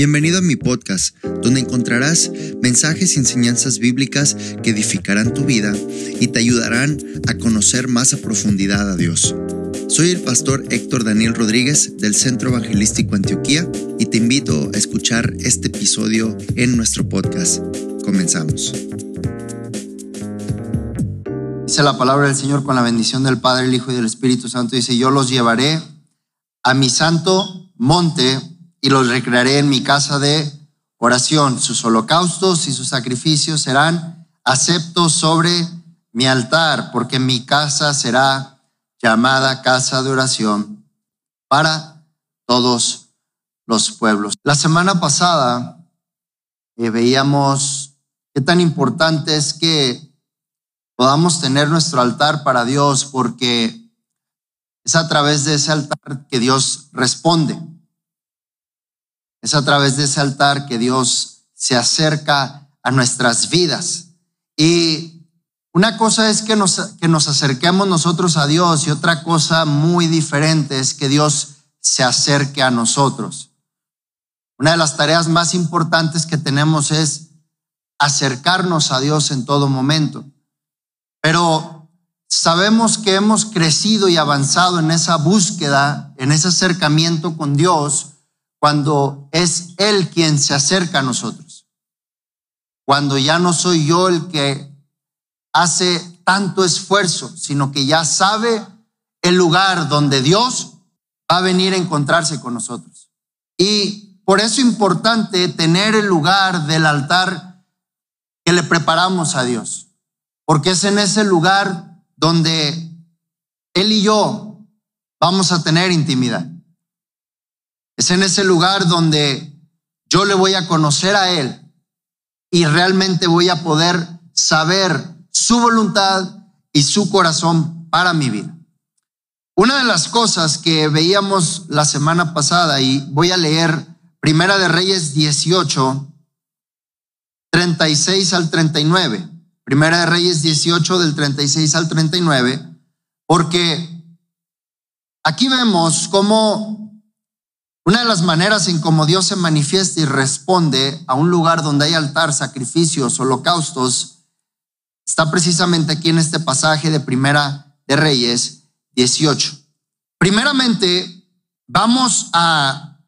Bienvenido a mi podcast, donde encontrarás mensajes y enseñanzas bíblicas que edificarán tu vida y te ayudarán a conocer más a profundidad a Dios. Soy el pastor Héctor Daniel Rodríguez del Centro Evangelístico Antioquía y te invito a escuchar este episodio en nuestro podcast. Comenzamos. Dice la palabra del Señor con la bendición del Padre, el Hijo y del Espíritu Santo. Dice, yo los llevaré a mi santo monte y los recrearé en mi casa de oración. Sus holocaustos y sus sacrificios serán aceptos sobre mi altar, porque mi casa será llamada casa de oración para todos los pueblos. La semana pasada eh, veíamos qué tan importante es que podamos tener nuestro altar para Dios, porque es a través de ese altar que Dios responde. Es a través de ese altar que Dios se acerca a nuestras vidas. Y una cosa es que nos, que nos acerquemos nosotros a Dios y otra cosa muy diferente es que Dios se acerque a nosotros. Una de las tareas más importantes que tenemos es acercarnos a Dios en todo momento. Pero sabemos que hemos crecido y avanzado en esa búsqueda, en ese acercamiento con Dios, cuando es Él quien se acerca a nosotros. Cuando ya no soy yo el que hace tanto esfuerzo, sino que ya sabe el lugar donde Dios va a venir a encontrarse con nosotros. Y por eso es importante tener el lugar del altar que le preparamos a Dios, porque es en ese lugar donde Él y yo vamos a tener intimidad. Es en ese lugar donde yo le voy a conocer a Él y realmente voy a poder saber su voluntad y su corazón para mi vida. Una de las cosas que veíamos la semana pasada, y voy a leer Primera de Reyes 18, 36 al 39. Primera de Reyes 18 del 36 al 39, porque aquí vemos cómo una de las maneras en cómo Dios se manifiesta y responde a un lugar donde hay altar, sacrificios, holocaustos, está precisamente aquí en este pasaje de Primera de Reyes 18. Primeramente, vamos a,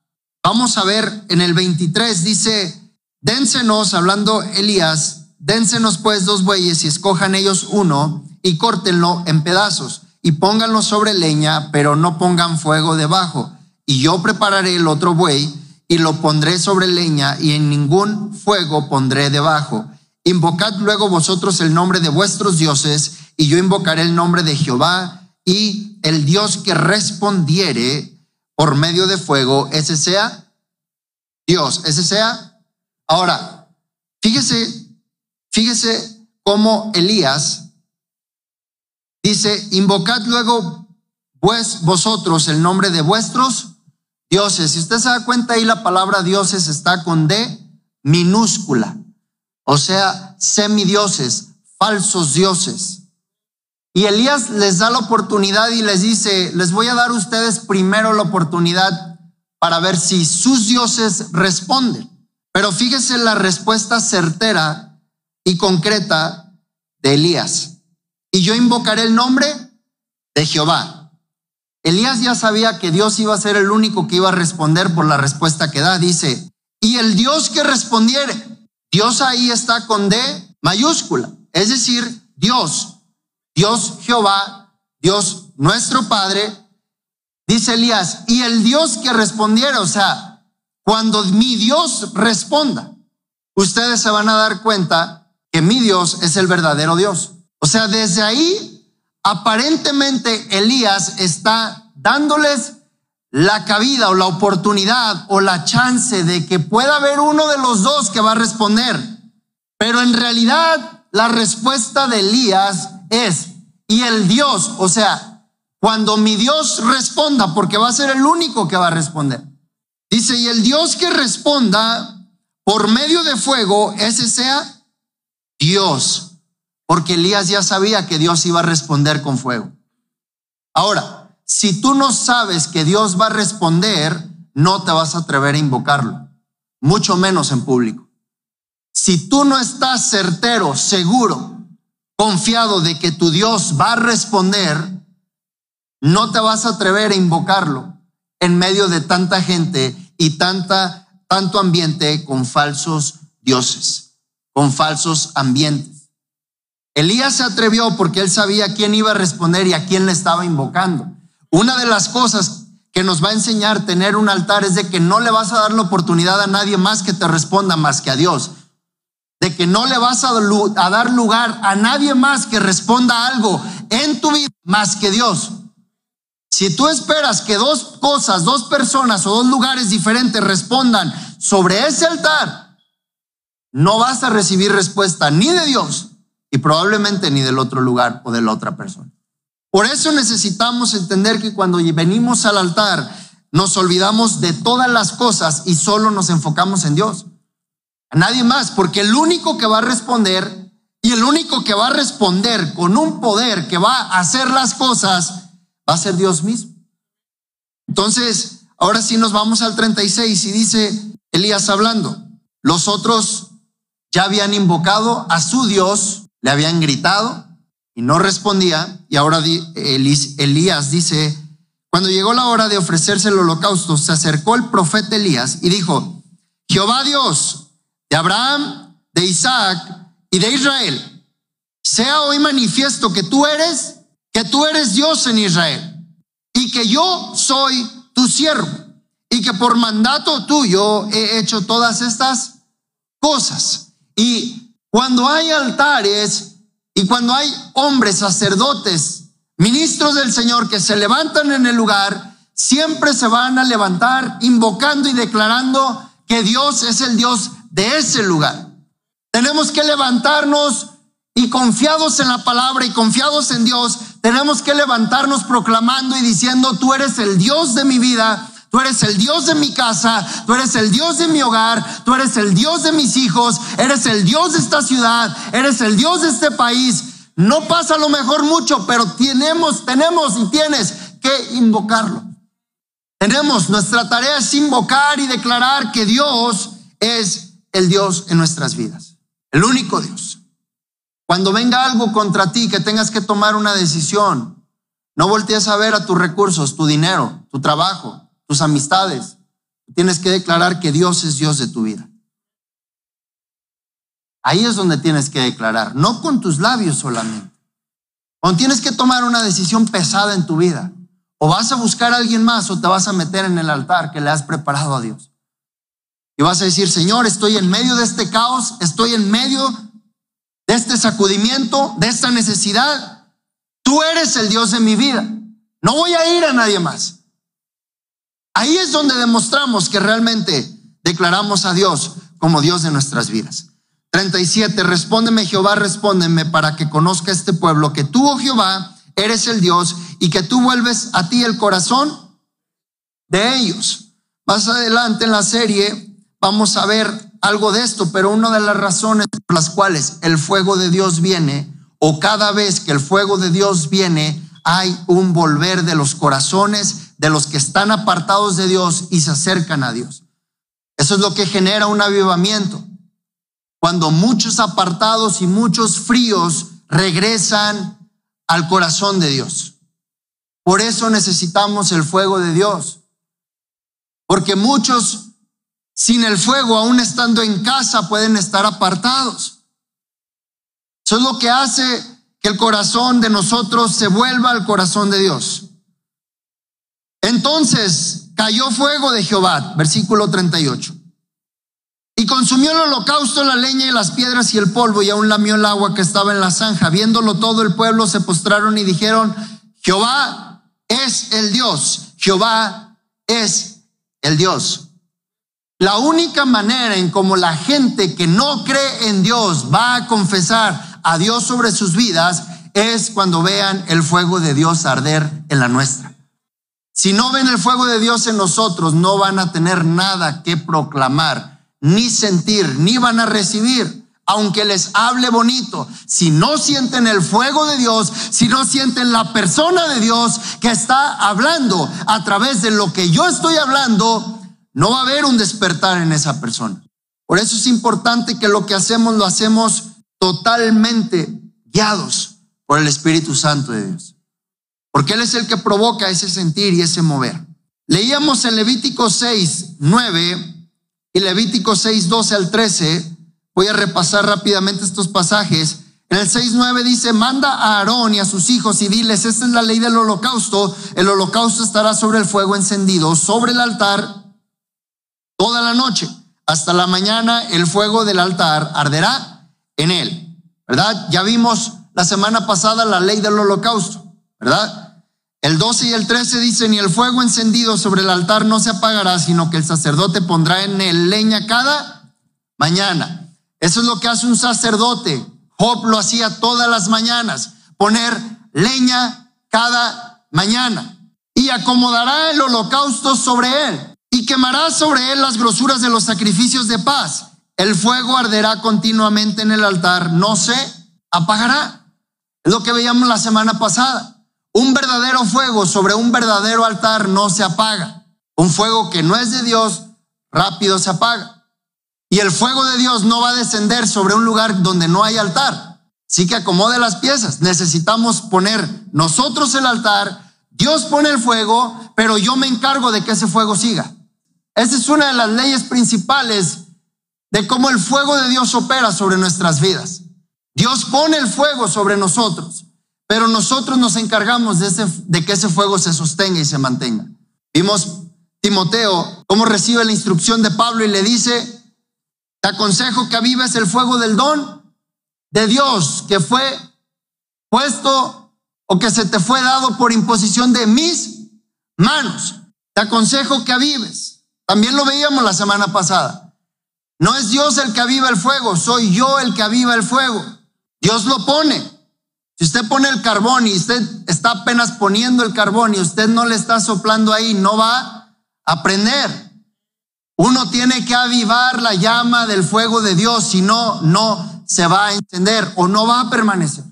vamos a ver en el 23, dice, dénsenos, hablando Elías, dénsenos pues dos bueyes y escojan ellos uno y córtenlo en pedazos y pónganlo sobre leña, pero no pongan fuego debajo y yo prepararé el otro buey y lo pondré sobre leña y en ningún fuego pondré debajo. Invocad luego vosotros el nombre de vuestros dioses y yo invocaré el nombre de Jehová y el Dios que respondiere por medio de fuego, ese sea Dios, ese sea. Ahora, fíjese, fíjese cómo Elías dice, invocad luego vosotros el nombre de vuestros dioses. Si usted se da cuenta ahí la palabra dioses está con D minúscula, o sea, semidioses, falsos dioses. Y Elías les da la oportunidad y les dice, les voy a dar a ustedes primero la oportunidad para ver si sus dioses responden. Pero fíjese la respuesta certera y concreta de Elías. Y yo invocaré el nombre de Jehová. Elías ya sabía que Dios iba a ser el único que iba a responder por la respuesta que da. Dice, y el Dios que respondiere, Dios ahí está con D mayúscula, es decir, Dios, Dios Jehová, Dios nuestro Padre, dice Elías, y el Dios que respondiera, o sea, cuando mi Dios responda, ustedes se van a dar cuenta que mi Dios es el verdadero Dios. O sea, desde ahí aparentemente Elías está dándoles la cabida o la oportunidad o la chance de que pueda haber uno de los dos que va a responder. Pero en realidad la respuesta de Elías es, y el Dios, o sea, cuando mi Dios responda, porque va a ser el único que va a responder. Dice, y el Dios que responda por medio de fuego, ese sea Dios porque Elías ya sabía que Dios iba a responder con fuego. Ahora, si tú no sabes que Dios va a responder, no te vas a atrever a invocarlo. mucho menos en público. Si tú no estás certero, seguro, confiado de que tu Dios va a responder, no te vas a atrever a invocarlo en medio de tanta gente y tanto ambiente con falsos dioses, con falsos ambientes. Elías se atrevió porque él sabía quién iba a responder y a quién le estaba invocando. Una de las cosas que nos va a enseñar tener un altar es de que no le vas a dar la oportunidad a nadie más que te responda más que a Dios. De que no le vas a, a dar lugar a nadie más que responda algo en tu vida más que Dios. Si tú esperas que dos cosas, dos personas o dos lugares diferentes respondan sobre ese altar, no vas a recibir respuesta ni de Dios y probablemente ni del otro lugar o de la otra persona. Por eso necesitamos entender que cuando venimos al altar nos olvidamos de todas las cosas y solo nos enfocamos en Dios. A nadie más, porque el único que va a responder y el único que va a responder con un poder que va a hacer las cosas va a ser Dios mismo. Entonces, ahora sí nos vamos al 36 y dice Elías hablando, los otros ya habían invocado a su Dios, le habían gritado y no respondía. Y ahora Elías dice, cuando llegó la hora de ofrecerse el holocausto, se acercó el profeta Elías y dijo, Jehová Dios de Abraham, de Isaac y de Israel, sea hoy manifiesto que tú eres que tú eres Dios en Israel y que yo soy tu siervo y que por mandato tuyo he hecho todas estas cosas. Y cuando hay altares y cuando hay hombres, sacerdotes, ministros del Señor que se levantan en el lugar, siempre se van a levantar invocando y declarando que Dios es el Dios de ese lugar. Tenemos que levantarnos y confiados en la palabra y confiados en Dios, tenemos que levantarnos proclamando y diciendo, tú eres el Dios de mi vida, tú eres el Dios de mi casa, tú eres el Dios de mi hogar, tú eres el Dios de mis hijos, eres el Dios de esta ciudad, eres el Dios de este país. No pasa lo mejor mucho, pero tenemos, tenemos y tienes que invocarlo. Tenemos, nuestra tarea es invocar y declarar que Dios es el Dios en nuestras vidas, el único Dios. Cuando venga algo contra ti que tengas que tomar una decisión, no voltees a ver a tus recursos, tu dinero, tu trabajo, tus amistades. Tienes que declarar que Dios es Dios de tu vida. Ahí es donde tienes que declarar, no con tus labios solamente. Cuando tienes que tomar una decisión pesada en tu vida, o vas a buscar a alguien más o te vas a meter en el altar que le has preparado a Dios. Y vas a decir, Señor, estoy en medio de este caos, estoy en medio de este sacudimiento, de esta necesidad. Tú eres el Dios de mi vida. No voy a ir a nadie más. Ahí es donde demostramos que realmente declaramos a Dios como Dios de nuestras vidas. 37. Respóndeme Jehová, respóndeme para que conozca este pueblo que tú, oh Jehová, eres el Dios y que tú vuelves a ti el corazón de ellos. Más adelante en la serie vamos a ver algo de esto, pero una de las razones por las cuales el fuego de Dios viene, o cada vez que el fuego de Dios viene, hay un volver de los corazones de los que están apartados de Dios y se acercan a Dios. Eso es lo que genera un avivamiento. Cuando muchos apartados y muchos fríos regresan al corazón de Dios. Por eso necesitamos el fuego de Dios. Porque muchos sin el fuego, aún estando en casa, pueden estar apartados. Eso es lo que hace que el corazón de nosotros se vuelva al corazón de Dios. Entonces cayó fuego de Jehová, versículo 38. Y consumió el holocausto, la leña y las piedras y el polvo, y aún lamió el agua que estaba en la zanja. Viéndolo todo el pueblo se postraron y dijeron, Jehová es el Dios, Jehová es el Dios. La única manera en como la gente que no cree en Dios va a confesar a Dios sobre sus vidas es cuando vean el fuego de Dios arder en la nuestra. Si no ven el fuego de Dios en nosotros, no van a tener nada que proclamar, ni sentir, ni van a recibir, aunque les hable bonito. Si no sienten el fuego de Dios, si no sienten la persona de Dios que está hablando a través de lo que yo estoy hablando, no va a haber un despertar en esa persona. Por eso es importante que lo que hacemos lo hacemos totalmente guiados por el Espíritu Santo de Dios. Porque Él es el que provoca ese sentir y ese mover. Leíamos en Levítico 6, 9 y Levítico 6, 12 al 13. Voy a repasar rápidamente estos pasajes. En el 6.9 dice, manda a Aarón y a sus hijos y diles, esta es la ley del holocausto, el holocausto estará sobre el fuego encendido, sobre el altar, toda la noche. Hasta la mañana el fuego del altar arderá en él. ¿Verdad? Ya vimos la semana pasada la ley del holocausto, ¿verdad? El 12 y el 13 dicen, y el fuego encendido sobre el altar no se apagará, sino que el sacerdote pondrá en él leña cada mañana. Eso es lo que hace un sacerdote Job lo hacía todas las mañanas, poner leña cada mañana y acomodará el holocausto sobre él y quemará sobre él las grosuras de los sacrificios de paz. El fuego arderá continuamente en el altar, no se apagará. Es lo que veíamos la semana pasada. Un verdadero fuego sobre un verdadero altar no se apaga. Un fuego que no es de Dios, rápido se apaga. Y el fuego de Dios no va a descender sobre un lugar donde no hay altar. Sí que acomode las piezas. Necesitamos poner nosotros el altar, Dios pone el fuego, pero yo me encargo de que ese fuego siga. Esa es una de las leyes principales de cómo el fuego de Dios opera sobre nuestras vidas. Dios pone el fuego sobre nosotros, pero nosotros nos encargamos de, ese, de que ese fuego se sostenga y se mantenga. Vimos Timoteo cómo recibe la instrucción de Pablo y le dice, te aconsejo que avives el fuego del don de Dios que fue puesto o que se te fue dado por imposición de mis manos. Te aconsejo que avives. También lo veíamos la semana pasada. No es Dios el que aviva el fuego, soy yo el que aviva el fuego. Dios lo pone. Si usted pone el carbón y usted está apenas poniendo el carbón y usted no le está soplando ahí, no va a prender. Uno tiene que avivar la llama del fuego de Dios, si no, no se va a encender o no va a permanecer.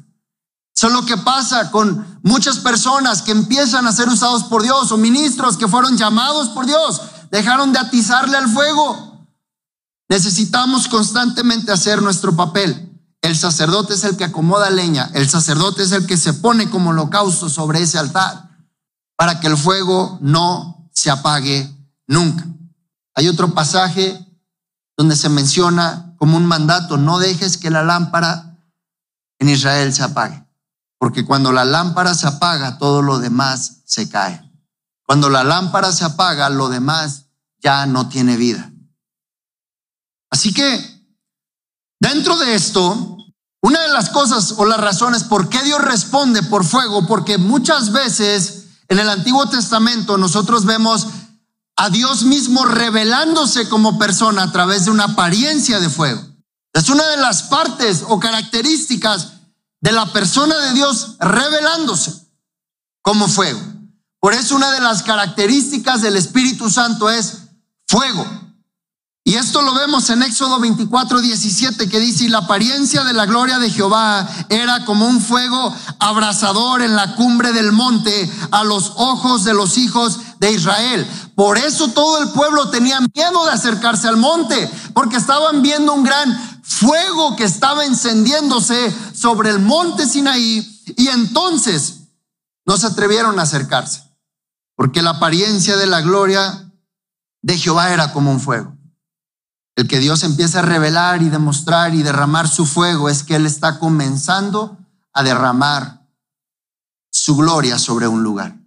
Eso es lo que pasa con muchas personas que empiezan a ser usados por Dios o ministros que fueron llamados por Dios, dejaron de atizarle al fuego. Necesitamos constantemente hacer nuestro papel. El sacerdote es el que acomoda leña, el sacerdote es el que se pone como holocausto sobre ese altar para que el fuego no se apague nunca. Hay otro pasaje donde se menciona como un mandato, no dejes que la lámpara en Israel se apague, porque cuando la lámpara se apaga, todo lo demás se cae. Cuando la lámpara se apaga, lo demás ya no tiene vida. Así que, dentro de esto, una de las cosas o las razones por qué Dios responde por fuego, porque muchas veces en el Antiguo Testamento nosotros vemos a Dios mismo revelándose como persona a través de una apariencia de fuego. Es una de las partes o características de la persona de Dios revelándose como fuego. Por eso una de las características del Espíritu Santo es fuego. Y esto lo vemos en Éxodo 24, 17, que dice, y la apariencia de la gloria de Jehová era como un fuego abrasador en la cumbre del monte a los ojos de los hijos de Israel. Por eso todo el pueblo tenía miedo de acercarse al monte, porque estaban viendo un gran fuego que estaba encendiéndose sobre el monte Sinaí, y entonces no se atrevieron a acercarse, porque la apariencia de la gloria de Jehová era como un fuego. El que Dios empieza a revelar y demostrar y derramar su fuego es que Él está comenzando a derramar su gloria sobre un lugar.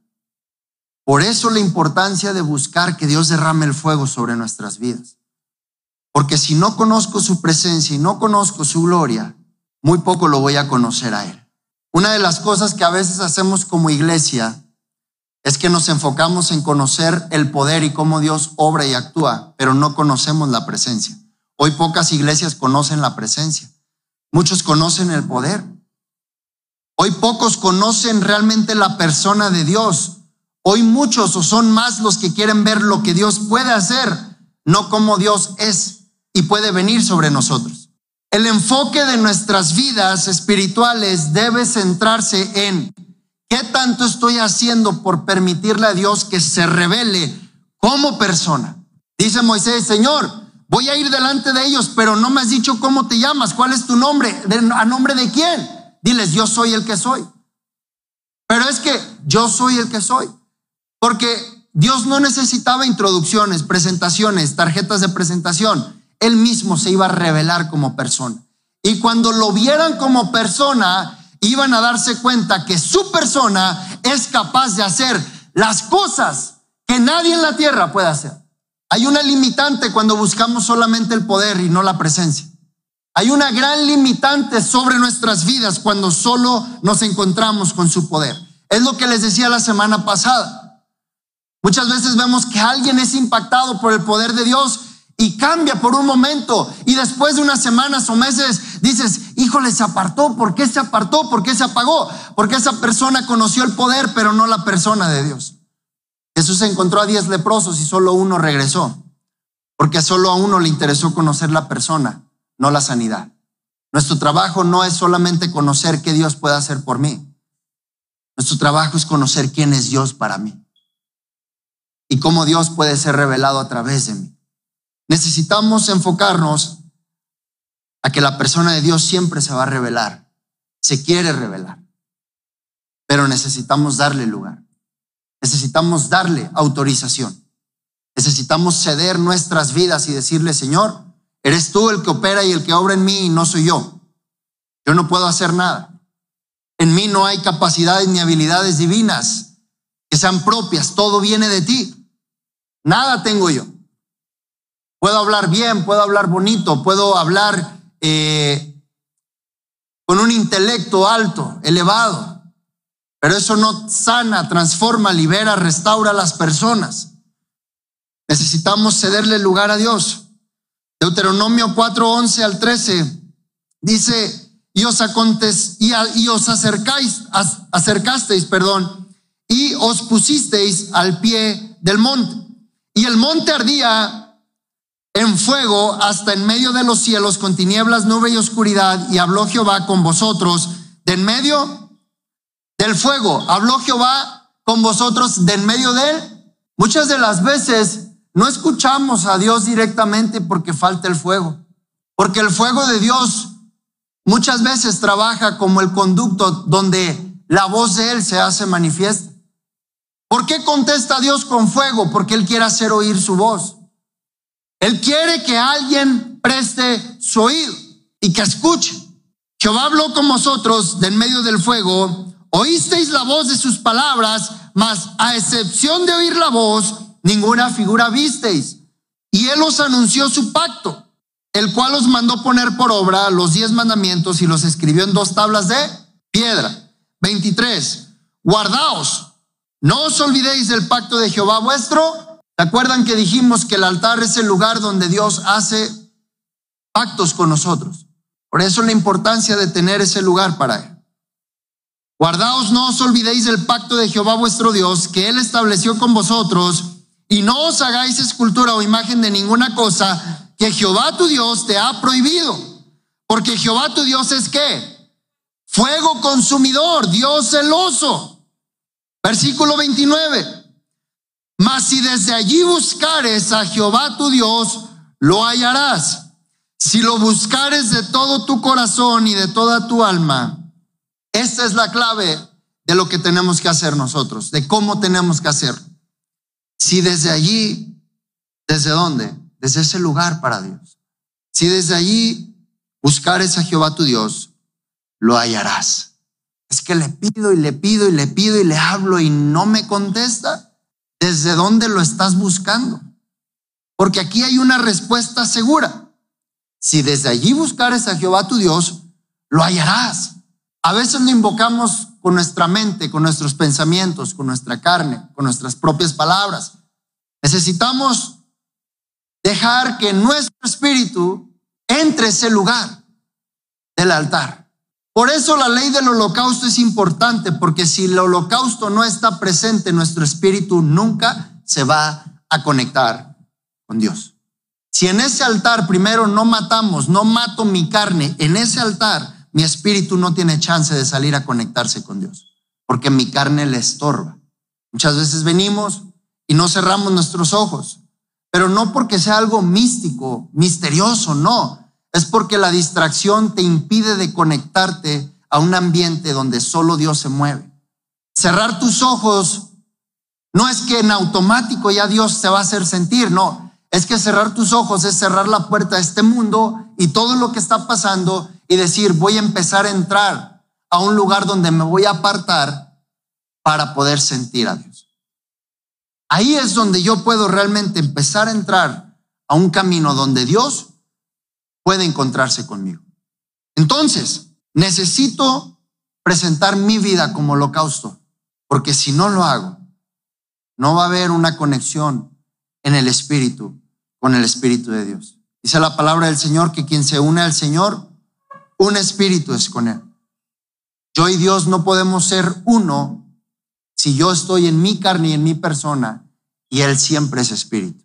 Por eso la importancia de buscar que Dios derrame el fuego sobre nuestras vidas. Porque si no conozco su presencia y no conozco su gloria, muy poco lo voy a conocer a Él. Una de las cosas que a veces hacemos como iglesia es que nos enfocamos en conocer el poder y cómo Dios obra y actúa, pero no conocemos la presencia. Hoy pocas iglesias conocen la presencia. Muchos conocen el poder. Hoy pocos conocen realmente la persona de Dios. Hoy muchos o son más los que quieren ver lo que Dios puede hacer, no cómo Dios es y puede venir sobre nosotros. El enfoque de nuestras vidas espirituales debe centrarse en ¿Qué tanto estoy haciendo por permitirle a Dios que se revele como persona? Dice Moisés, Señor, voy a ir delante de ellos, pero no me has dicho cómo te llamas, cuál es tu nombre, a nombre de quién. Diles, yo soy el que soy. Pero es que yo soy el que soy. Porque Dios no necesitaba introducciones, presentaciones, tarjetas de presentación. Él mismo se iba a revelar como persona. Y cuando lo vieran como persona, iban a darse cuenta que su persona es capaz de hacer las cosas que nadie en la tierra puede hacer. Hay una limitante cuando buscamos solamente el poder y no la presencia. Hay una gran limitante sobre nuestras vidas cuando solo nos encontramos con su poder. Es lo que les decía la semana pasada. Muchas veces vemos que alguien es impactado por el poder de Dios y cambia por un momento y después de unas semanas o meses dices, híjole, se apartó, ¿por qué se apartó? ¿Por qué se apagó? Porque esa persona conoció el poder, pero no la persona de Dios. Jesús encontró a diez leprosos y solo uno regresó, porque solo a uno le interesó conocer la persona, no la sanidad. Nuestro trabajo no es solamente conocer qué Dios puede hacer por mí. Nuestro trabajo es conocer quién es Dios para mí y cómo Dios puede ser revelado a través de mí. Necesitamos enfocarnos a que la persona de Dios siempre se va a revelar, se quiere revelar, pero necesitamos darle lugar. Necesitamos darle autorización. Necesitamos ceder nuestras vidas y decirle, Señor, eres tú el que opera y el que obra en mí y no soy yo. Yo no puedo hacer nada. En mí no hay capacidades ni habilidades divinas que sean propias. Todo viene de ti. Nada tengo yo. Puedo hablar bien, puedo hablar bonito, puedo hablar eh, con un intelecto alto, elevado. Pero eso no sana, transforma, libera, restaura a las personas. Necesitamos cederle lugar a Dios. Deuteronomio 4, 11 al 13 dice, y os, y, os acercáis, acercasteis, perdón, y os pusisteis al pie del monte. Y el monte ardía en fuego hasta en medio de los cielos con tinieblas, nube y oscuridad, y habló Jehová con vosotros de en medio del fuego. Habló Jehová con vosotros de en medio de él. Muchas de las veces no escuchamos a Dios directamente porque falta el fuego. Porque el fuego de Dios muchas veces trabaja como el conducto donde la voz de Él se hace manifiesta. ¿Por qué contesta Dios con fuego? Porque Él quiere hacer oír su voz. Él quiere que alguien preste su oído y que escuche. Jehová habló con vosotros de en medio del fuego Oísteis la voz de sus palabras, mas a excepción de oír la voz, ninguna figura visteis. Y él os anunció su pacto, el cual os mandó poner por obra los diez mandamientos y los escribió en dos tablas de piedra. 23. Guardaos, no os olvidéis del pacto de Jehová vuestro. ¿Se acuerdan que dijimos que el altar es el lugar donde Dios hace pactos con nosotros? Por eso la importancia de tener ese lugar para él. Guardaos, no os olvidéis del pacto de Jehová vuestro Dios, que Él estableció con vosotros, y no os hagáis escultura o imagen de ninguna cosa que Jehová tu Dios te ha prohibido. Porque Jehová tu Dios es qué? Fuego consumidor, Dios celoso. Versículo 29. Mas si desde allí buscares a Jehová tu Dios, lo hallarás. Si lo buscares de todo tu corazón y de toda tu alma, esta es la clave de lo que tenemos que hacer nosotros, de cómo tenemos que hacerlo. Si desde allí, ¿desde dónde? Desde ese lugar para Dios. Si desde allí buscares a Jehová tu Dios, lo hallarás. Es que le pido y le pido y le pido y le hablo y no me contesta. ¿Desde dónde lo estás buscando? Porque aquí hay una respuesta segura. Si desde allí buscares a Jehová tu Dios, lo hallarás. A veces lo invocamos con nuestra mente, con nuestros pensamientos, con nuestra carne, con nuestras propias palabras. Necesitamos dejar que nuestro espíritu entre ese lugar del altar. Por eso la ley del holocausto es importante, porque si el holocausto no está presente, nuestro espíritu nunca se va a conectar con Dios. Si en ese altar primero no matamos, no mato mi carne, en ese altar mi espíritu no tiene chance de salir a conectarse con Dios, porque mi carne le estorba. Muchas veces venimos y no cerramos nuestros ojos. pero no porque sea algo místico, misterioso, no. Es porque la distracción te impide de conectarte a un ambiente donde solo Dios se mueve. Cerrar tus ojos no es que en automático ya Dios te va a hacer sentir, no. Es que cerrar tus ojos es cerrar la puerta a este mundo y todo lo que está pasando y decir, voy a empezar a entrar a un lugar donde me voy a apartar para poder sentir a Dios. Ahí es donde yo puedo realmente empezar a entrar a un camino donde Dios puede encontrarse conmigo. Entonces, necesito presentar mi vida como holocausto, porque si no lo hago, no va a haber una conexión en el Espíritu con el Espíritu de Dios. Dice la palabra del Señor que quien se une al Señor, un espíritu es con Él. Yo y Dios no podemos ser uno si yo estoy en mi carne y en mi persona y Él siempre es espíritu.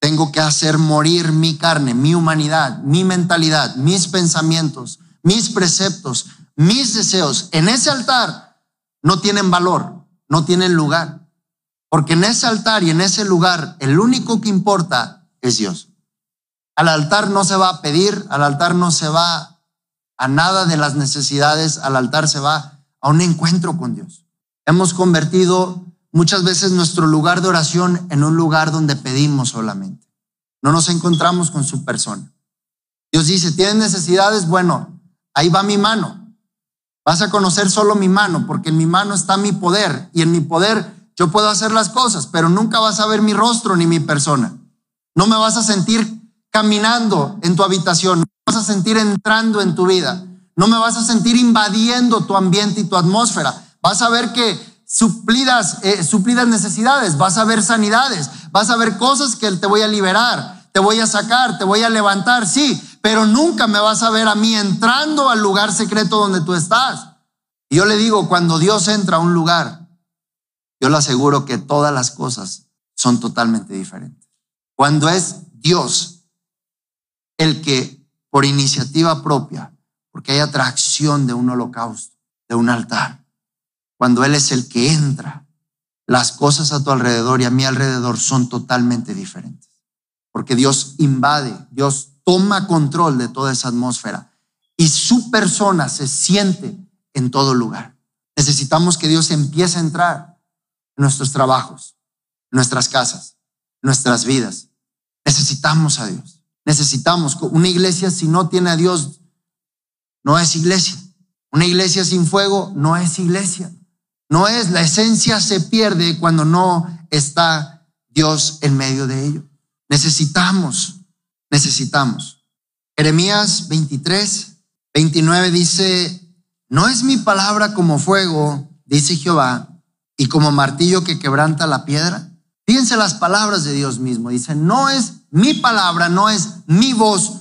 Tengo que hacer morir mi carne, mi humanidad, mi mentalidad, mis pensamientos, mis preceptos, mis deseos. En ese altar no tienen valor, no tienen lugar. Porque en ese altar y en ese lugar el único que importa es Dios. Al altar no se va a pedir, al altar no se va a nada de las necesidades, al altar se va a un encuentro con Dios. Hemos convertido muchas veces nuestro lugar de oración en un lugar donde pedimos solamente. No nos encontramos con su persona. Dios dice, ¿tienes necesidades? Bueno, ahí va mi mano. Vas a conocer solo mi mano, porque en mi mano está mi poder y en mi poder yo puedo hacer las cosas, pero nunca vas a ver mi rostro ni mi persona. No me vas a sentir caminando en tu habitación, no me vas a sentir entrando en tu vida, no me vas a sentir invadiendo tu ambiente y tu atmósfera. Vas a ver que suplidas, eh, suplidas necesidades, vas a ver sanidades, vas a ver cosas que te voy a liberar, te voy a sacar, te voy a levantar, sí, pero nunca me vas a ver a mí entrando al lugar secreto donde tú estás. Y yo le digo, cuando Dios entra a un lugar, yo le aseguro que todas las cosas son totalmente diferentes. Cuando es Dios el que por iniciativa propia, porque hay atracción de un holocausto, de un altar, cuando Él es el que entra, las cosas a tu alrededor y a mi alrededor son totalmente diferentes. Porque Dios invade, Dios toma control de toda esa atmósfera y su persona se siente en todo lugar. Necesitamos que Dios empiece a entrar en nuestros trabajos, nuestras casas, nuestras vidas. Necesitamos a Dios. Necesitamos. Una iglesia si no tiene a Dios, no es iglesia. Una iglesia sin fuego no es iglesia. No es, la esencia se pierde cuando no está Dios en medio de ello. Necesitamos, necesitamos. Jeremías 23, 29 dice, no es mi palabra como fuego, dice Jehová, y como martillo que quebranta la piedra. Fíjense las palabras de Dios mismo. Dice, no es mi palabra, no es mi voz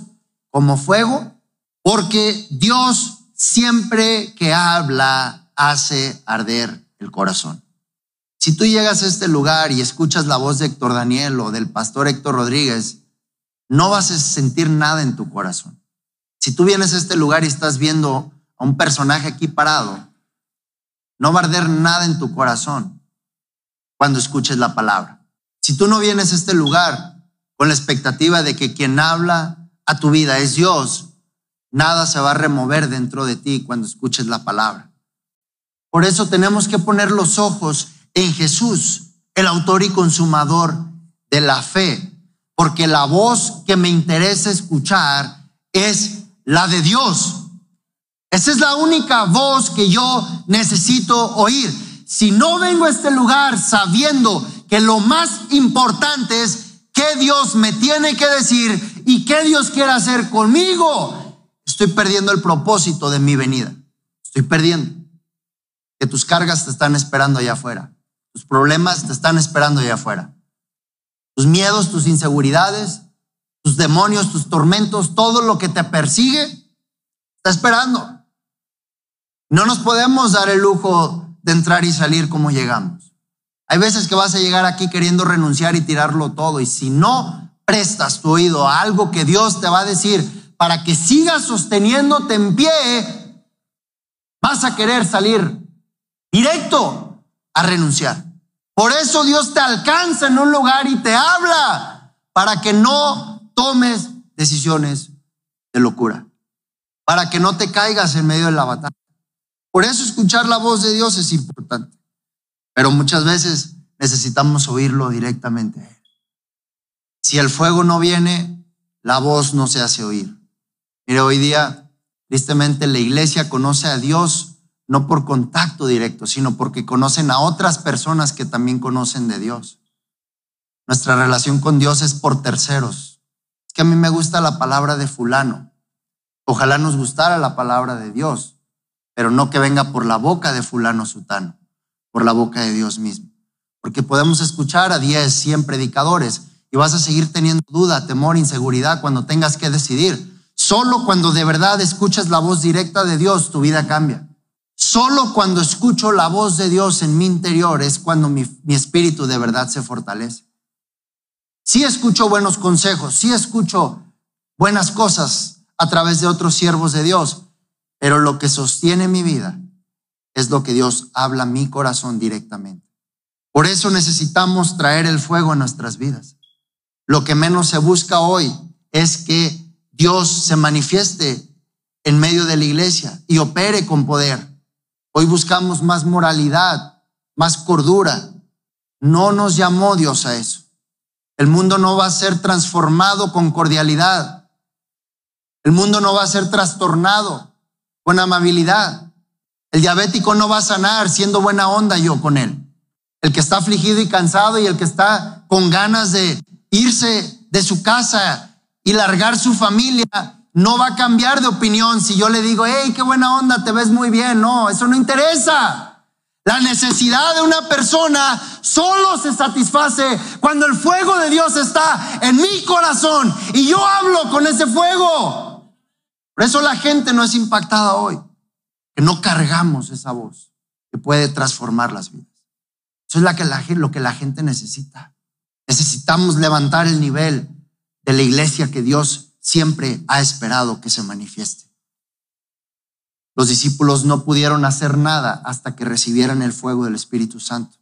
como fuego, porque Dios siempre que habla hace arder el corazón. Si tú llegas a este lugar y escuchas la voz de Héctor Daniel o del pastor Héctor Rodríguez, no vas a sentir nada en tu corazón. Si tú vienes a este lugar y estás viendo a un personaje aquí parado, no va a arder nada en tu corazón cuando escuches la palabra. Si tú no vienes a este lugar con la expectativa de que quien habla a tu vida es Dios, nada se va a remover dentro de ti cuando escuches la palabra. Por eso tenemos que poner los ojos en Jesús, el autor y consumador de la fe, porque la voz que me interesa escuchar es la de Dios. Esa es la única voz que yo necesito oír. Si no vengo a este lugar sabiendo que lo más importante es qué Dios me tiene que decir y qué Dios quiere hacer conmigo, estoy perdiendo el propósito de mi venida. Estoy perdiendo que tus cargas te están esperando allá afuera. Tus problemas te están esperando allá afuera. Tus miedos, tus inseguridades, tus demonios, tus tormentos, todo lo que te persigue, está esperando. No nos podemos dar el lujo de entrar y salir como llegamos. Hay veces que vas a llegar aquí queriendo renunciar y tirarlo todo. Y si no prestas tu oído a algo que Dios te va a decir para que sigas sosteniéndote en pie, vas a querer salir directo a renunciar. Por eso Dios te alcanza en un lugar y te habla, para que no tomes decisiones de locura, para que no te caigas en medio de la batalla. Por eso escuchar la voz de Dios es importante, pero muchas veces necesitamos oírlo directamente. Si el fuego no viene, la voz no se hace oír. Mire, hoy día, tristemente, la iglesia conoce a Dios no por contacto directo, sino porque conocen a otras personas que también conocen de Dios. Nuestra relación con Dios es por terceros. Es que a mí me gusta la palabra de fulano. Ojalá nos gustara la palabra de Dios, pero no que venga por la boca de fulano sutano, por la boca de Dios mismo. Porque podemos escuchar a 10, 100 predicadores y vas a seguir teniendo duda, temor, inseguridad cuando tengas que decidir. Solo cuando de verdad escuchas la voz directa de Dios, tu vida cambia. Solo cuando escucho la voz de Dios en mi interior es cuando mi, espíritu de verdad se fortalece. Sí escucho buenos consejos, sí escucho buenas cosas a través de otros siervos de Dios, pero lo que sostiene mi vida es lo que Dios habla a mi corazón directamente. Por eso necesitamos traer el fuego a nuestras vidas. Lo que menos se busca hoy es que Dios se manifieste en medio de la iglesia y opere con poder. Hoy buscamos más moralidad, más cordura. No nos llamó Dios a eso. El mundo no va a ser transformado con cordialidad. El mundo no va a ser trastornado con amabilidad. El diabético no va a sanar siendo buena onda yo con él. El que está afligido y cansado y el que está con ganas de irse de su casa y largar su familia, no va a cambiar de opinión si yo le digo, hey, qué buena onda, te ves muy bien. No, eso no interesa. La necesidad de una persona solo se satisface cuando el fuego de Dios está en mi corazón y yo hablo con ese fuego. Por eso la gente no es impactada hoy, que no cargamos esa voz que puede transformar las vidas. Eso es lo que la gente necesita. Necesitamos levantar el nivel de la iglesia que Dios siempre ha esperado que se manifieste. Los discípulos no pudieron hacer nada hasta que recibieran el fuego del Espíritu Santo.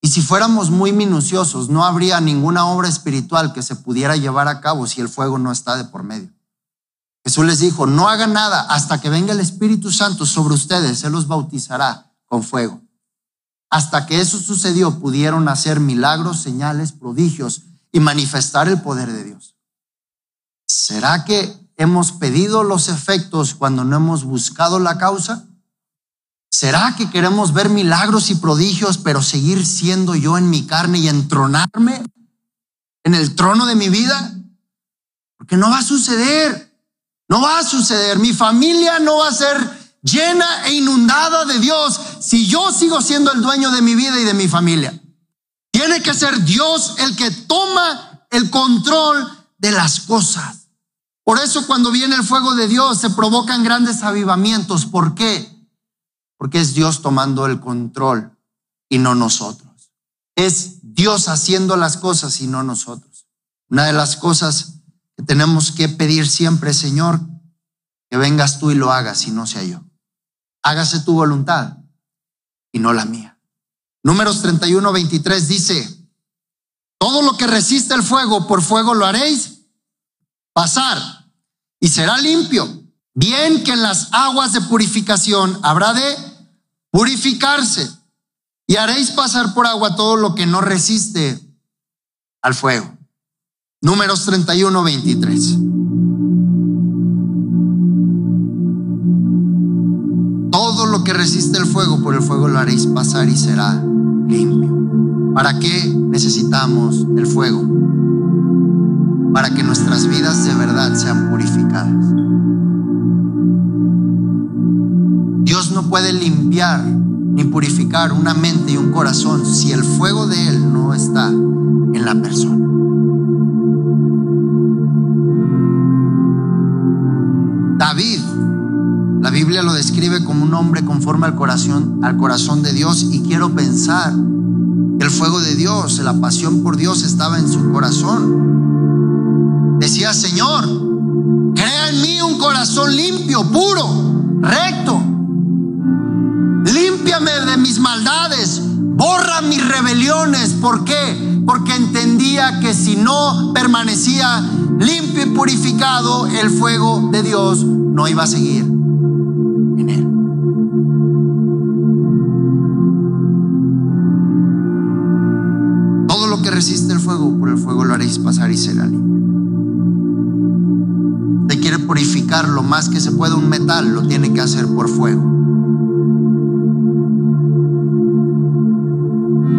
Y si fuéramos muy minuciosos, no habría ninguna obra espiritual que se pudiera llevar a cabo si el fuego no está de por medio. Jesús les dijo, no hagan nada hasta que venga el Espíritu Santo sobre ustedes, se los bautizará con fuego. Hasta que eso sucedió, pudieron hacer milagros, señales, prodigios y manifestar el poder de Dios. ¿Será que hemos pedido los efectos cuando no hemos buscado la causa? ¿Será que queremos ver milagros y prodigios, pero seguir siendo yo en mi carne y entronarme en el trono de mi vida? Porque no va a suceder. No va a suceder. Mi familia no va a ser llena e inundada de Dios si yo sigo siendo el dueño de mi vida y de mi familia. Tiene que ser Dios el que toma el control de las cosas. Por eso cuando viene el fuego de Dios se provocan grandes avivamientos. ¿Por qué? Porque es Dios tomando el control y no nosotros. Es Dios haciendo las cosas y no nosotros. Una de las cosas que tenemos que pedir siempre, Señor, que vengas tú y lo hagas y no sea yo. Hágase tu voluntad y no la mía. Números 31, 23 dice, todo lo que resiste el fuego, por fuego lo haréis pasar y será limpio. Bien que en las aguas de purificación habrá de purificarse y haréis pasar por agua todo lo que no resiste al fuego. Números 31, 23. Todo lo que resiste el fuego, por el fuego lo haréis pasar y será limpio. ¿Para qué necesitamos el fuego? Para que nuestras vidas de verdad sean purificadas. Dios no puede limpiar ni purificar una mente y un corazón si el fuego de Él no está en la persona. David, la Biblia lo describe como un hombre conforme al corazón, al corazón de Dios y quiero pensar que el fuego de Dios, la pasión por Dios estaba en su corazón. Decía, Señor, crea en mí un corazón limpio, puro, recto. Límpiame de mis maldades, borra mis rebeliones. ¿Por qué? Porque entendía que si no permanecía limpio y purificado, el fuego de Dios no iba a seguir en él. Todo lo que resiste el fuego, por el fuego lo haréis pasar y será limpio. Purificar lo más que se puede un metal, lo tiene que hacer por fuego.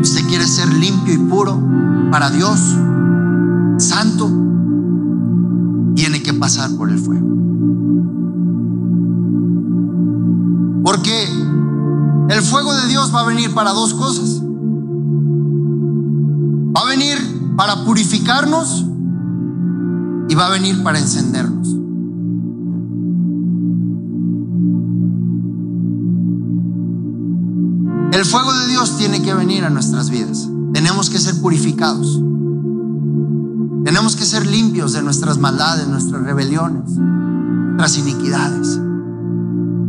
Usted quiere ser limpio y puro para Dios, santo, tiene que pasar por el fuego. Porque el fuego de Dios va a venir para dos cosas. Va a venir para purificarnos y va a venir para encendernos. El fuego de Dios tiene que venir a nuestras vidas. Tenemos que ser purificados. Tenemos que ser limpios de nuestras maldades, nuestras rebeliones, nuestras iniquidades.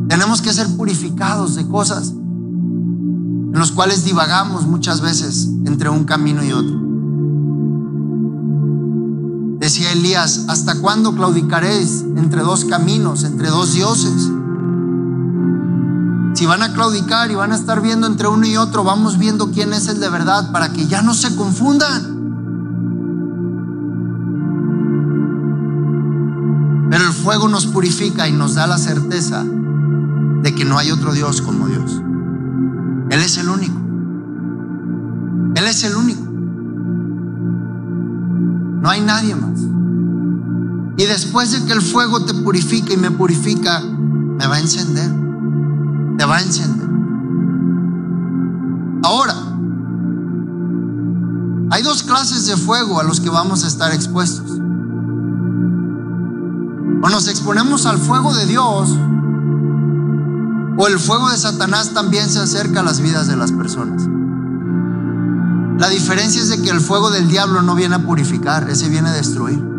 Tenemos que ser purificados de cosas en los cuales divagamos muchas veces entre un camino y otro. Decía Elías, ¿hasta cuándo claudicaréis entre dos caminos, entre dos dioses? Si van a claudicar y van a estar viendo entre uno y otro, vamos viendo quién es el de verdad para que ya no se confundan. Pero el fuego nos purifica y nos da la certeza de que no hay otro Dios como Dios. Él es el único. Él es el único. No hay nadie más. Y después de que el fuego te purifica y me purifica, me va a encender te va a encender. Ahora, hay dos clases de fuego a los que vamos a estar expuestos. O nos exponemos al fuego de Dios, o el fuego de Satanás también se acerca a las vidas de las personas. La diferencia es de que el fuego del diablo no viene a purificar, ese viene a destruir.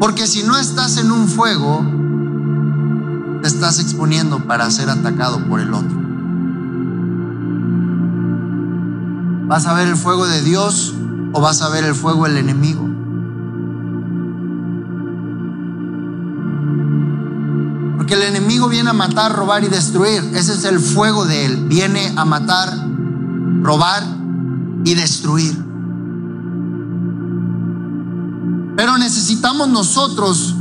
Porque si no estás en un fuego, te estás exponiendo para ser atacado por el otro. ¿Vas a ver el fuego de Dios o vas a ver el fuego del enemigo? Porque el enemigo viene a matar, robar y destruir. Ese es el fuego de él. Viene a matar, robar y destruir. Pero necesitamos nosotros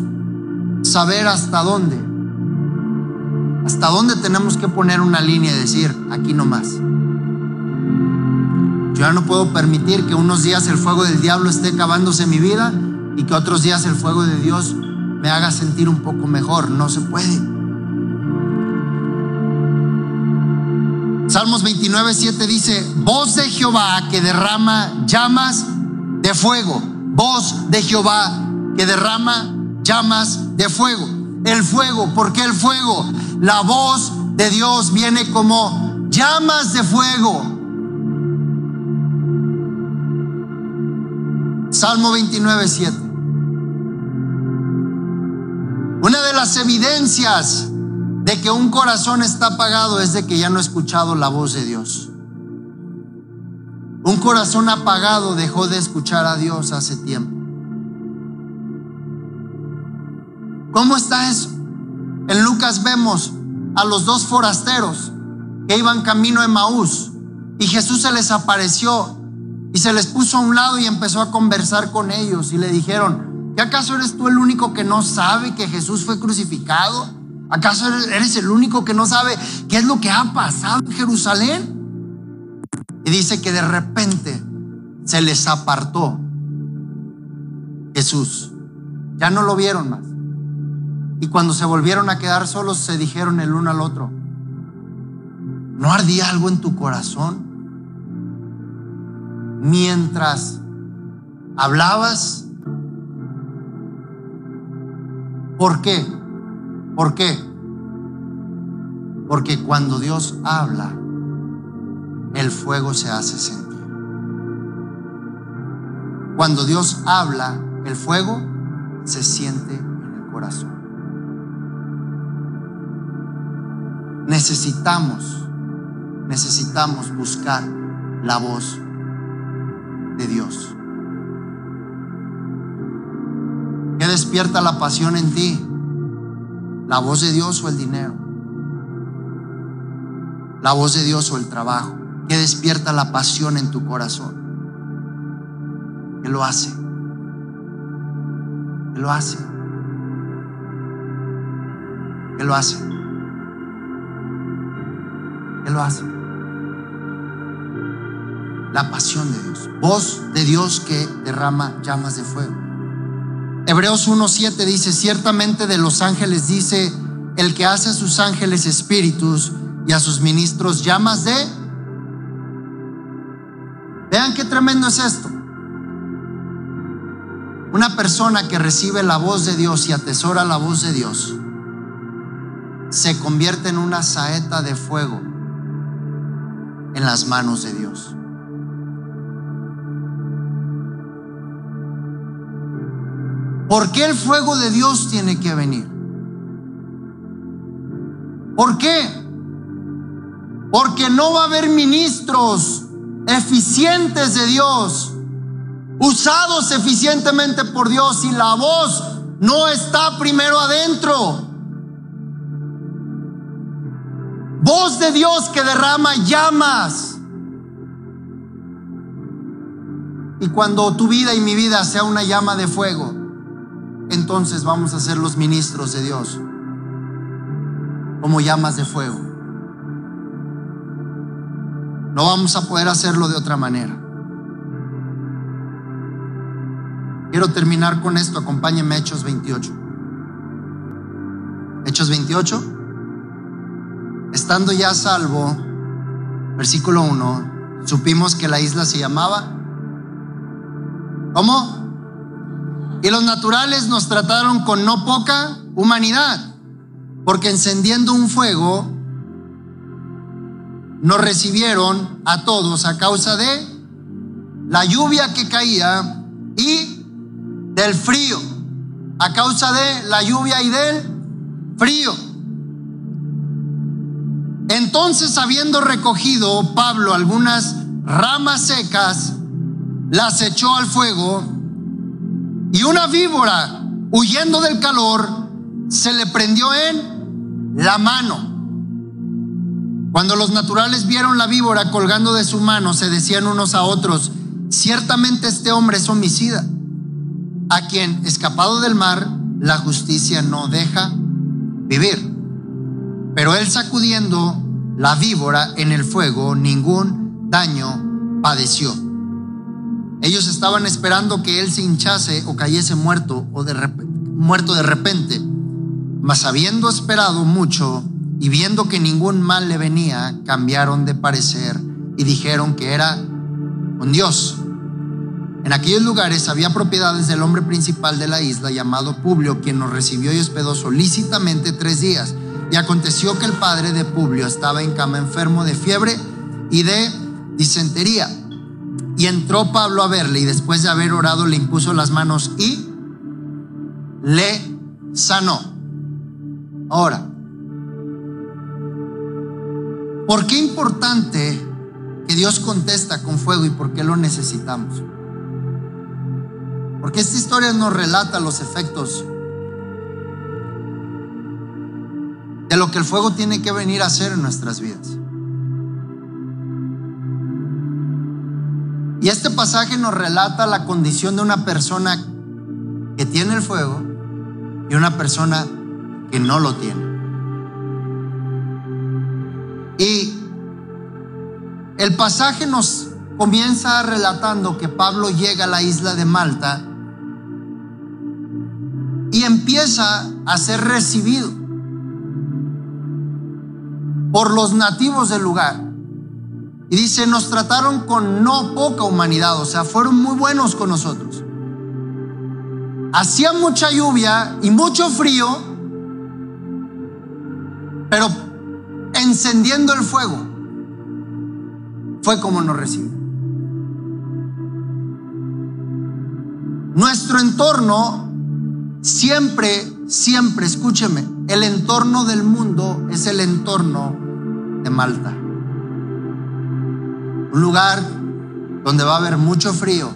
saber hasta dónde. Hasta dónde tenemos que poner una línea y decir, aquí no más. Yo ya no puedo permitir que unos días el fuego del diablo esté acabándose mi vida y que otros días el fuego de Dios me haga sentir un poco mejor. No se puede. Salmos 29, 7 dice, voz de Jehová que derrama llamas de fuego voz de Jehová que derrama llamas de fuego. El fuego, ¿por qué el fuego? La voz de Dios viene como llamas de fuego. Salmo 29, 7. Una de las evidencias de que un corazón está apagado es de que ya no ha escuchado la voz de Dios. Un corazón apagado dejó de escuchar a Dios hace tiempo. ¿Cómo está eso? En Lucas vemos a los dos forasteros que iban camino de Maús y Jesús se les apareció y se les puso a un lado y empezó a conversar con ellos y le dijeron, ¿qué acaso eres tú el único que no sabe que Jesús fue crucificado? ¿Acaso eres el único que no sabe qué es lo que ha pasado en Jerusalén? Y dice que de repente se les apartó Jesús. Ya no lo vieron más. Y cuando se volvieron a quedar solos, se dijeron el uno al otro, ¿no ardía algo en tu corazón? Mientras hablabas, ¿por qué? ¿Por qué? Porque cuando Dios habla, el fuego se hace sentir. Cuando Dios habla, el fuego se siente en el corazón. Necesitamos necesitamos buscar la voz de Dios. ¿Qué despierta la pasión en ti? ¿La voz de Dios o el dinero? ¿La voz de Dios o el trabajo? ¿Qué despierta la pasión en tu corazón? ¿Qué lo hace? ¿Qué lo hace? ¿Qué lo hace? ¿Qué lo hace? La pasión de Dios. Voz de Dios que derrama llamas de fuego. Hebreos 1.7 dice, ciertamente de los ángeles dice, el que hace a sus ángeles espíritus y a sus ministros llamas de... Vean qué tremendo es esto. Una persona que recibe la voz de Dios y atesora la voz de Dios se convierte en una saeta de fuego en las manos de Dios. ¿Por qué el fuego de Dios tiene que venir? ¿Por qué? Porque no va a haber ministros eficientes de Dios, usados eficientemente por Dios y la voz no está primero adentro. Voz de Dios que derrama llamas. Y cuando tu vida y mi vida sea una llama de fuego, entonces vamos a ser los ministros de Dios, como llamas de fuego. No vamos a poder hacerlo de otra manera. Quiero terminar con esto, acompáñenme Hechos 28. Hechos 28. Estando ya salvo, versículo 1, supimos que la isla se llamaba. ¿Cómo? Y los naturales nos trataron con no poca humanidad, porque encendiendo un fuego, nos recibieron a todos a causa de la lluvia que caía y del frío, a causa de la lluvia y del frío. Entonces, habiendo recogido Pablo algunas ramas secas, las echó al fuego y una víbora, huyendo del calor, se le prendió en la mano. Cuando los naturales vieron la víbora colgando de su mano, se decían unos a otros, ciertamente este hombre es homicida, a quien, escapado del mar, la justicia no deja vivir. Pero él sacudiendo la víbora en el fuego, ningún daño padeció. Ellos estaban esperando que él se hinchase o cayese muerto o muerto de repente. Mas habiendo esperado mucho y viendo que ningún mal le venía, cambiaron de parecer y dijeron que era un Dios. En aquellos lugares había propiedades del hombre principal de la isla llamado Publio, quien nos recibió y hospedó solícitamente tres días. Y aconteció que el padre de Publio estaba en cama enfermo de fiebre y de disentería. Y entró Pablo a verle y después de haber orado le impuso las manos y le sanó. Ahora, ¿por qué importante que Dios contesta con fuego y por qué lo necesitamos? Porque esta historia nos relata los efectos de lo que el fuego tiene que venir a hacer en nuestras vidas. Y este pasaje nos relata la condición de una persona que tiene el fuego y una persona que no lo tiene. Y el pasaje nos comienza relatando que Pablo llega a la isla de Malta y empieza a ser recibido por los nativos del lugar. Y dice, nos trataron con no poca humanidad, o sea, fueron muy buenos con nosotros. Hacía mucha lluvia y mucho frío, pero encendiendo el fuego fue como nos recibió. Nuestro entorno siempre, siempre, escúcheme, el entorno del mundo es el entorno de Malta. Un lugar donde va a haber mucho frío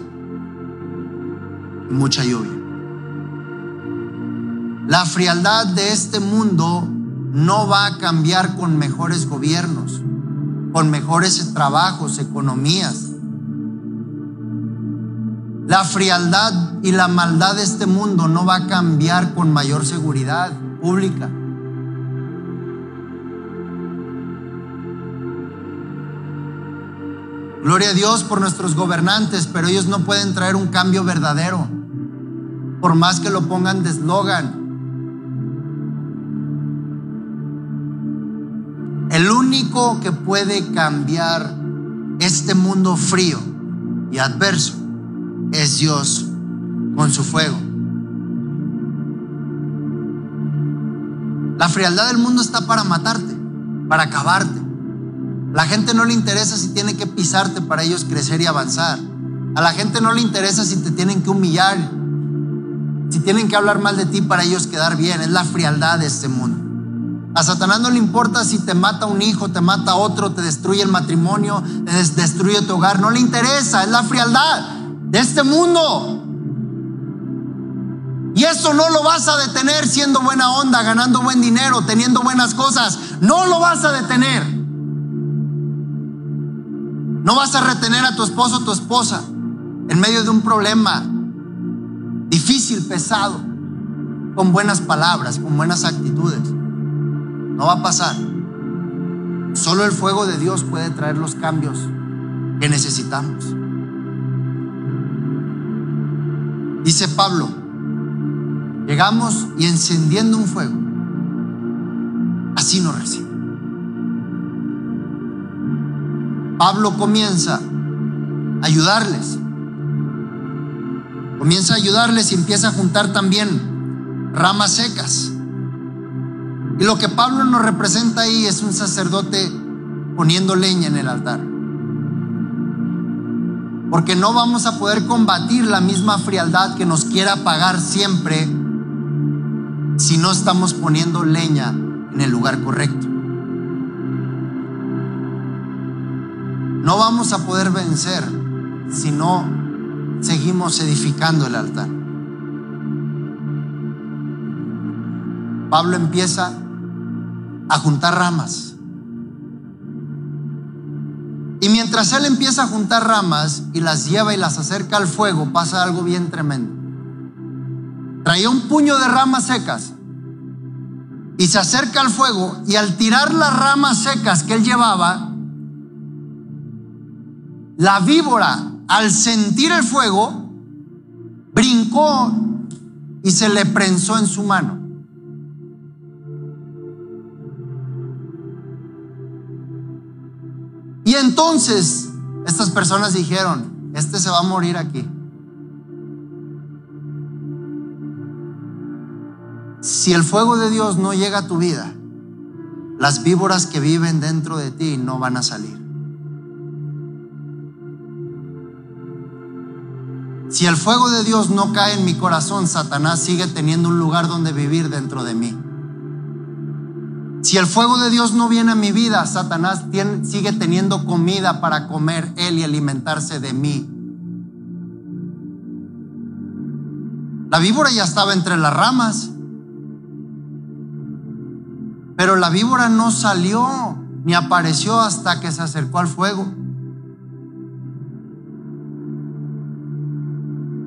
y mucha lluvia. La frialdad de este mundo no va a cambiar con mejores gobiernos, con mejores trabajos, economías. La frialdad y la maldad de este mundo no va a cambiar con mayor seguridad pública. Gloria a Dios por nuestros gobernantes, pero ellos no pueden traer un cambio verdadero, por más que lo pongan de eslogan. El único que puede cambiar este mundo frío y adverso es Dios con su fuego. La frialdad del mundo está para matarte, para acabarte. La gente no le interesa si tiene que pisarte para ellos crecer y avanzar. A la gente no le interesa si te tienen que humillar, si tienen que hablar mal de ti para ellos quedar bien. Es la frialdad de este mundo. A Satanás no le importa si te mata un hijo, te mata otro, te destruye el matrimonio, te destruye tu hogar. No le interesa, es la frialdad de este mundo. Y eso no lo vas a detener siendo buena onda, ganando buen dinero, teniendo buenas cosas. No lo vas a detener. No vas a retener a tu esposo o tu esposa en medio de un problema difícil, pesado, con buenas palabras, con buenas actitudes. No va a pasar. Solo el fuego de Dios puede traer los cambios que necesitamos. Dice Pablo, llegamos y encendiendo un fuego, así nos recibe. Pablo comienza a ayudarles. Comienza a ayudarles y empieza a juntar también ramas secas. Y lo que Pablo nos representa ahí es un sacerdote poniendo leña en el altar. Porque no vamos a poder combatir la misma frialdad que nos quiera apagar siempre si no estamos poniendo leña en el lugar correcto. No vamos a poder vencer si no seguimos edificando el altar. Pablo empieza a juntar ramas. Y mientras él empieza a juntar ramas y las lleva y las acerca al fuego, pasa algo bien tremendo. Traía un puño de ramas secas y se acerca al fuego y al tirar las ramas secas que él llevaba, la víbora, al sentir el fuego, brincó y se le prensó en su mano. Entonces estas personas dijeron, este se va a morir aquí. Si el fuego de Dios no llega a tu vida, las víboras que viven dentro de ti no van a salir. Si el fuego de Dios no cae en mi corazón, Satanás sigue teniendo un lugar donde vivir dentro de mí. Si el fuego de Dios no viene a mi vida, Satanás sigue teniendo comida para comer él y alimentarse de mí. La víbora ya estaba entre las ramas, pero la víbora no salió ni apareció hasta que se acercó al fuego.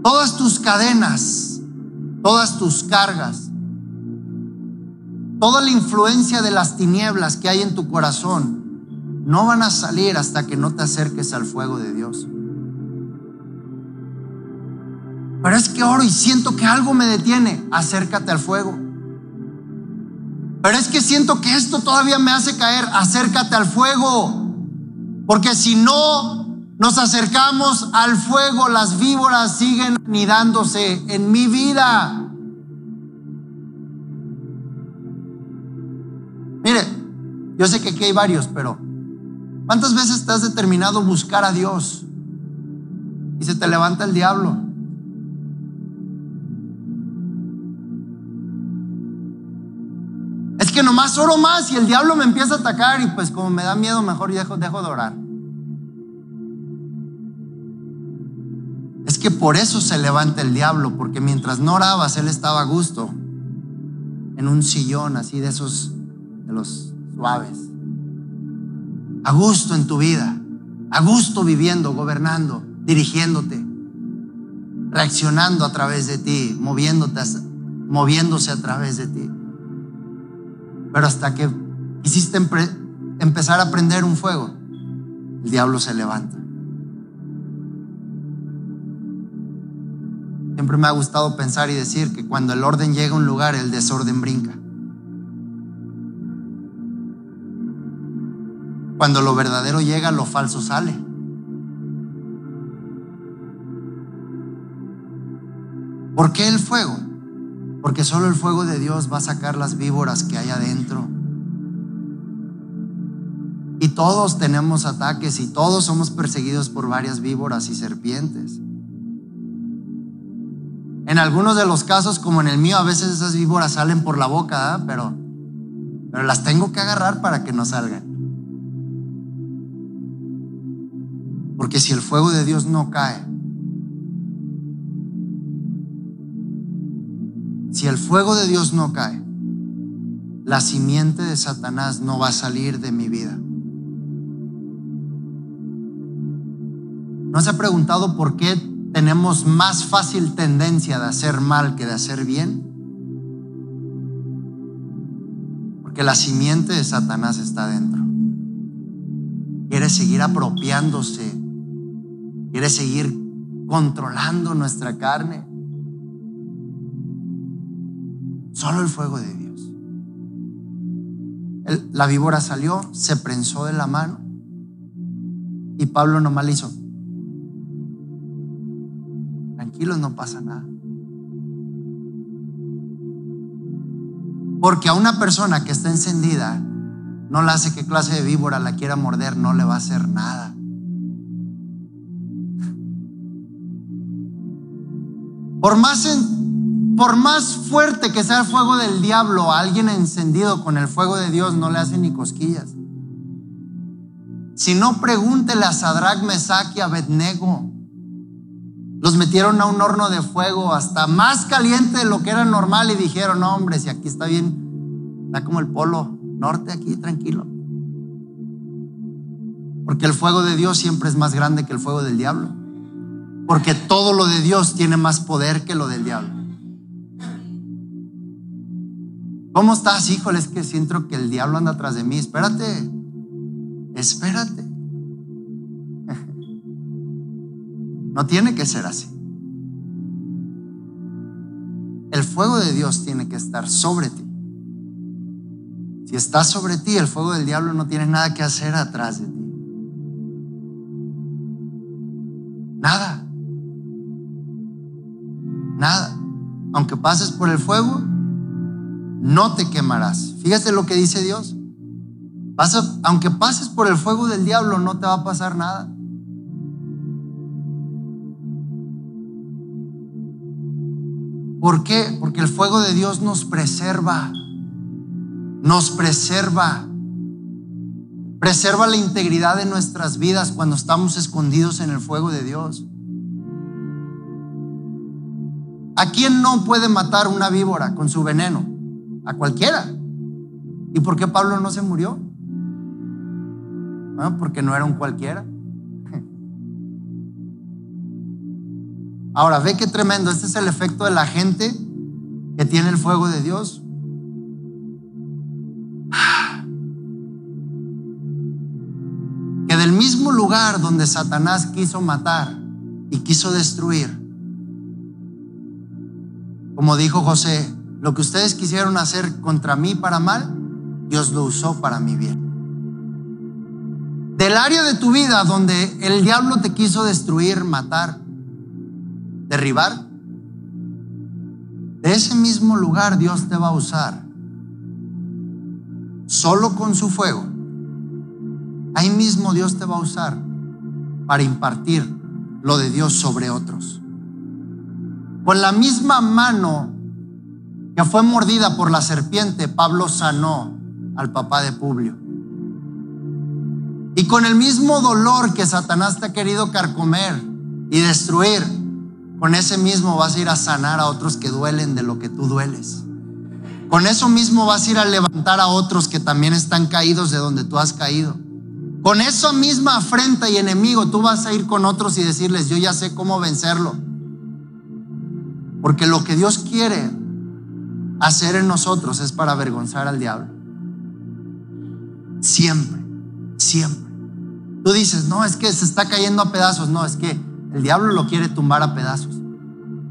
Todas tus cadenas, todas tus cargas, toda la influencia de las tinieblas que hay en tu corazón, no van a salir hasta que no te acerques al fuego de Dios. Pero es que oro y siento que algo me detiene. Acércate al fuego. Pero es que siento que esto todavía me hace caer. Acércate al fuego. Porque si no nos acercamos al fuego, las víboras siguen anidándose en mi vida. Yo sé que aquí hay varios, pero ¿cuántas veces te has determinado buscar a Dios y se te levanta el diablo? Es que nomás oro más y el diablo me empieza a atacar y pues como me da miedo, mejor dejo, dejo de orar. es que por eso se levanta el diablo, porque mientras no orabas, él estaba a gusto en un sillón así de esos, de los suaves. A gusto en tu vida, a gusto viviendo, gobernando, dirigiéndote, reaccionando a través de ti, moviéndote, moviéndose a través de ti. Pero hasta que quisiste empezar a prender un fuego, el diablo se levanta. Siempre me ha gustado pensar y decir que cuando el orden llega a un lugar, el desorden brinca. Cuando lo verdadero llega, lo falso sale. ¿Por qué el fuego? Porque solo el fuego de Dios va a sacar las víboras que hay adentro. Y todos tenemos ataques y todos somos perseguidos por varias víboras y serpientes. En algunos de los casos, como en el mío, a veces esas víboras salen por la boca, pero, pero las tengo que agarrar para que no salgan. Porque si el fuego de Dios no cae, si el fuego de Dios no cae, la simiente de Satanás no va a salir de mi vida. ¿No se ha preguntado por qué tenemos más fácil tendencia de hacer mal que de hacer bien? Porque la simiente de Satanás está dentro. Quiere seguir apropiándose, quiere seguir controlando nuestra carne. Solo el fuego de Dios. la víbora salió, se prensó de la mano y Pablo nomás le hizo tranquilos, no pasa nada. Porque a una persona que está encendida, no le hace que clase de víbora la quiera morder, no le va a hacer nada. Por más, por más fuerte que sea el fuego del diablo, a alguien encendido con el fuego de Dios no le hace ni cosquillas. Si no, pregúntele a Sadrach, Mesach y Abednego. Los metieron a un horno de fuego hasta más caliente de lo que era normal y dijeron, no hombre, si aquí está bien, está como el polo norte aquí, tranquilo. Porque el fuego de Dios siempre es más grande que el fuego del diablo. Porque todo lo de Dios tiene más poder que lo del diablo. ¿Cómo estás? Híjole, es que siento que el diablo anda atrás de mí. Espérate, espérate. No tiene que ser así. El fuego de Dios tiene que estar sobre ti. Si está sobre ti, el fuego del diablo no tiene nada que hacer atrás de ti. Aunque pases por el fuego, no te quemarás. Fíjate lo que dice Dios. aunque pases por el fuego del diablo, no te va a pasar nada. ¿Por qué? Porque el fuego de Dios nos preserva. Nos preserva. Preserva la integridad de nuestras vidas cuando estamos escondidos en el fuego de Dios. ¿A quién no puede matar una víbora con su veneno? A cualquiera. ¿Y por qué Pablo no se murió? Porque no era un cualquiera. Ahora, ve qué tremendo. Este es el efecto de la gente que tiene el fuego de Dios. Que del mismo lugar donde Satanás quiso matar y quiso destruir, como dijo José, lo que ustedes quisieron hacer contra mí para mal, Dios lo usó para mi bien. Del área de tu vida donde el diablo te quiso destruir, matar, derribar, de ese mismo lugar Dios te va a usar. Solo con su fuego. Ahí mismo Dios te va a usar para impartir lo de Dios sobre otros. Con la misma mano que fue mordida por la serpiente, Pablo sanó al papá de Publio. Y con el mismo dolor que Satanás te ha querido carcomer y destruir, con ese mismo vas a ir a sanar a otros que duelen de lo que tú dueles. Con eso mismo vas a ir a levantar a otros que también están caídos de donde tú has caído. Con esa misma afrenta y enemigo tú vas a ir con otros y decirles, yo ya sé cómo vencerlo. Porque lo que Dios quiere hacer en nosotros es para avergonzar al diablo. Siempre, siempre. Tú dices, no, es que se está cayendo a pedazos. No, es que el diablo lo quiere tumbar a pedazos.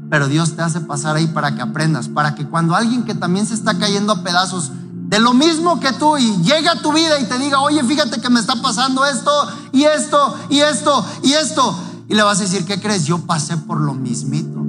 Pero Dios te hace pasar ahí para que aprendas, para que cuando alguien que también se está cayendo a pedazos de lo mismo que tú y llega a tu vida y te diga, oye, fíjate que me está pasando esto y esto y esto y esto. Y le vas a decir, ¿qué crees? Yo pasé por lo mismito.